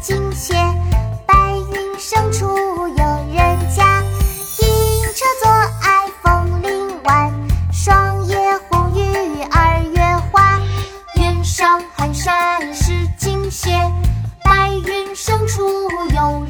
惊雪，白云深处有人家。停车坐爱枫林晚，霜叶红于二月花。远上寒山石径斜，白云深处有人。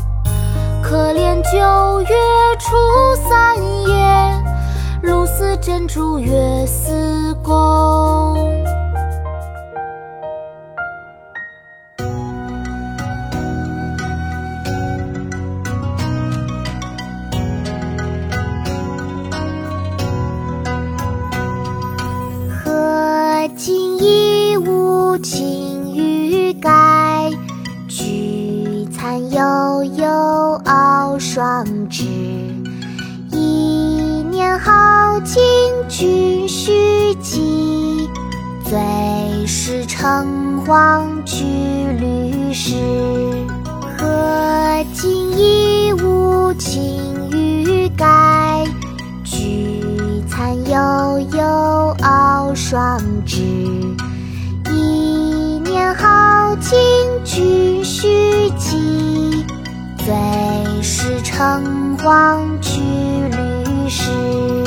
可怜九月初三夜，露似真珠月似弓。荷尽一无擎雨盖，傲霜枝。一年好景君须记，最是诚惶惧虑时。荷尽已无擎雨盖，菊残犹有傲霜枝。一年好景橙黄橘绿时。